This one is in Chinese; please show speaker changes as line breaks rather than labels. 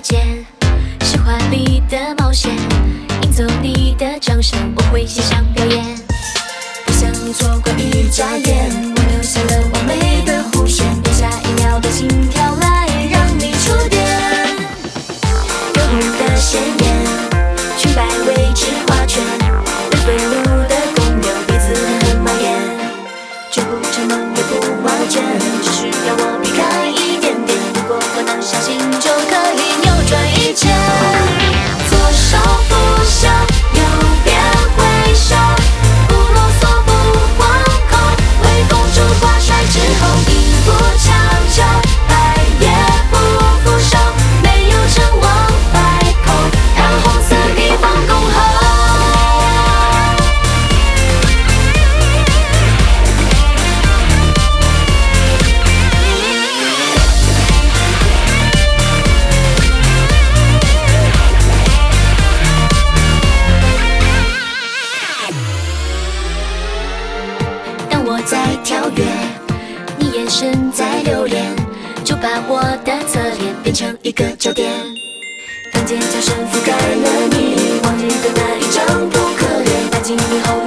见，是华丽的冒险，赢走你的掌声，我会献上表演，不想错过一眨眼。身在留恋，就把我的侧脸变成一个焦点。房间叫声覆盖了你，往日的那一张扑克脸，把记以后。